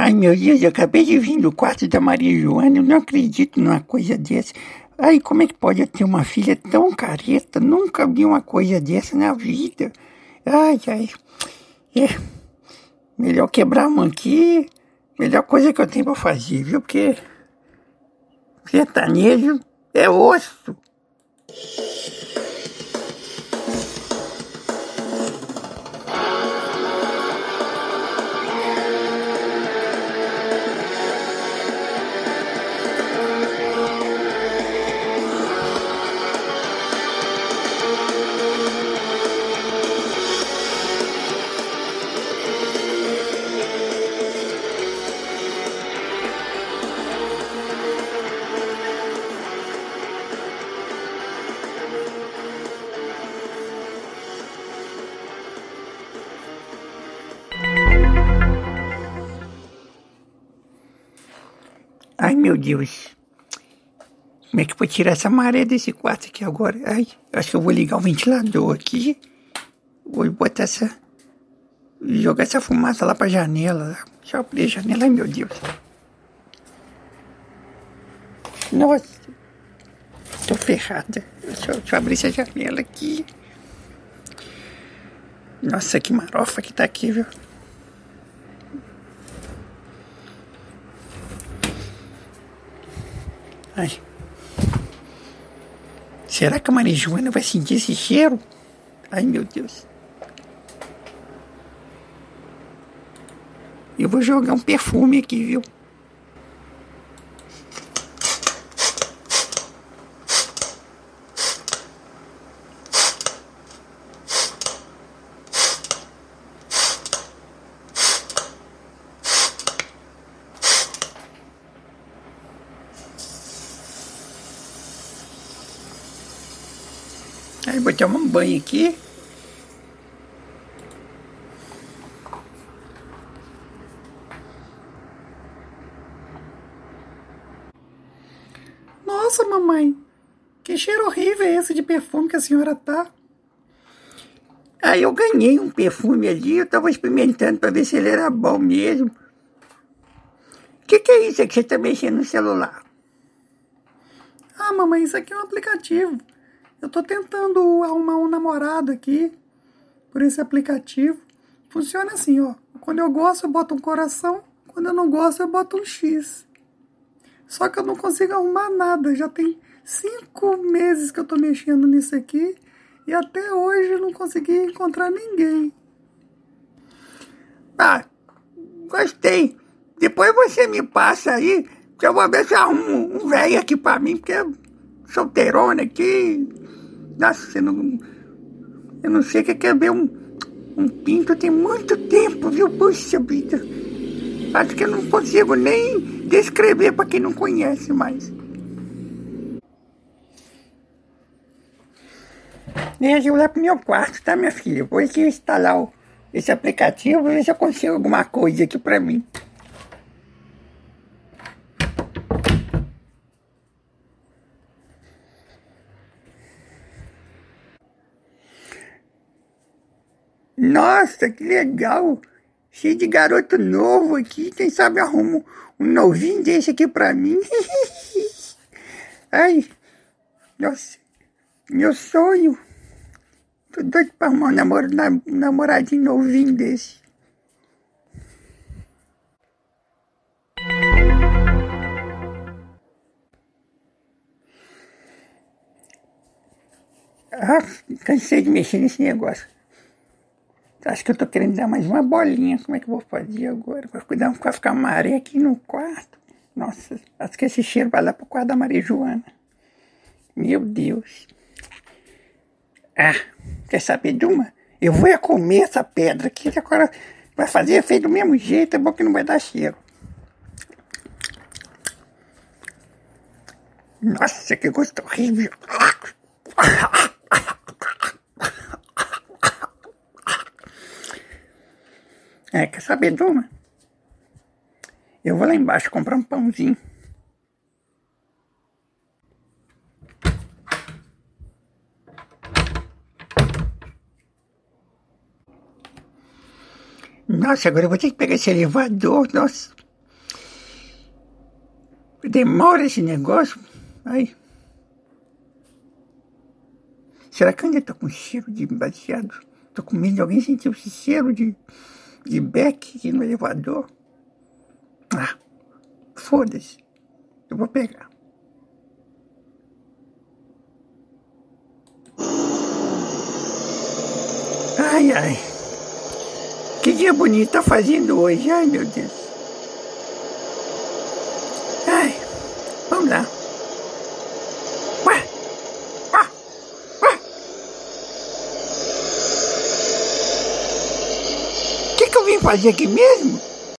Ai, meu Deus, eu acabei de vir do quarto da Maria Joana, eu não acredito numa coisa dessa. Ai, como é que pode ter uma filha tão careta? Nunca vi uma coisa dessa na vida. Ai, ai. É. Melhor quebrar a mão aqui. Melhor coisa que eu tenho pra fazer, viu? Porque sertanejo é osso. Meu Deus. Como é que eu vou tirar essa maré desse quarto aqui agora? Ai, acho que eu vou ligar o ventilador aqui. Vou botar essa... Jogar essa fumaça lá pra janela. Deixa eu abrir a janela. Ai, meu Deus. Nossa. Tô ferrada. Deixa eu, deixa eu abrir essa janela aqui. Nossa, que marofa que tá aqui, viu? Ai. Será que a Maria Joana vai sentir esse cheiro? Ai, meu Deus. Eu vou jogar um perfume aqui, viu? Aí vou tomar um banho aqui. Nossa, mamãe, que cheiro horrível é esse de perfume que a senhora tá? Aí eu ganhei um perfume ali, eu tava experimentando para ver se ele era bom mesmo. O que, que é isso que você tá mexendo no celular? Ah, mamãe, isso aqui é um aplicativo. Eu tô tentando arrumar um namorado aqui por esse aplicativo. Funciona assim, ó. Quando eu gosto, eu boto um coração. Quando eu não gosto, eu boto um X. Só que eu não consigo arrumar nada. Já tem cinco meses que eu tô mexendo nisso aqui. E até hoje não consegui encontrar ninguém. Ah, gostei. Depois você me passa aí, que eu vou ver se arrumo um velho aqui pra mim, porque solteirona aqui. Nossa, eu não, eu não sei o que é ver um, um pinto tem muito tempo, viu? Puxa vida. Acho que eu não consigo nem descrever para quem não conhece mais. Deixa eu lá pro meu quarto, tá, minha filha? Vou aqui instalar o, esse aplicativo, ver se eu consigo alguma coisa aqui pra mim. Nossa, que legal! Cheio de garoto novo aqui. Quem sabe arrumo um novinho desse aqui pra mim. Ai, nossa, meu sonho. Tô doido pra arrumar um namoro, um namoradinho novinho desse. Ah, cansei de mexer nesse negócio. Acho que eu tô querendo dar mais uma bolinha. Como é que eu vou fazer agora? Vou cuidar pra ficar maré aqui no quarto. Nossa, acho que esse cheiro vai lá pro quarto da Maria Joana. Meu Deus. Ah, quer saber de uma? Eu vou é comer essa pedra aqui, que agora vai fazer efeito do mesmo jeito, é bom que não vai dar cheiro. Nossa, que gosto horrível. É, quer saber de? Eu vou lá embaixo comprar um pãozinho. Nossa, agora eu vou ter que pegar esse elevador, nossa. Demora esse negócio. Aí. Será que ainda tô com cheiro de baseado? Tô com medo de alguém sentir esse cheiro de, de beck aqui no elevador. Ah, foda-se. Eu vou pegar. Ai, ai. Que dia bonito tá fazendo hoje. Ai, meu Deus. Ai, vamos lá. Ué, ué, ué. O que, que eu vim fazer aqui mesmo?